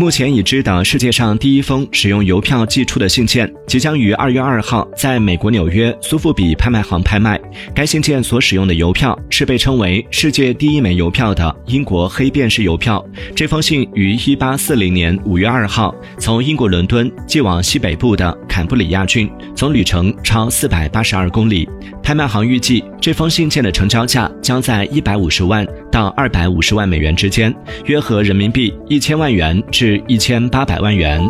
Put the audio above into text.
目前已知的世界上第一封使用邮票寄出的信件，即将于二月二号在美国纽约苏富比拍卖行拍卖。该信件所使用的邮票是被称为世界第一枚邮票的英国黑便士邮票。这封信于一八四零年五月二号从英国伦敦寄往西北部的坎布里亚郡，总旅程超四百八十二公里。拍卖行预计这封信件的成交价将在一百五十万到二百五十万美元之间，约合人民币一千万元至一千八百万元。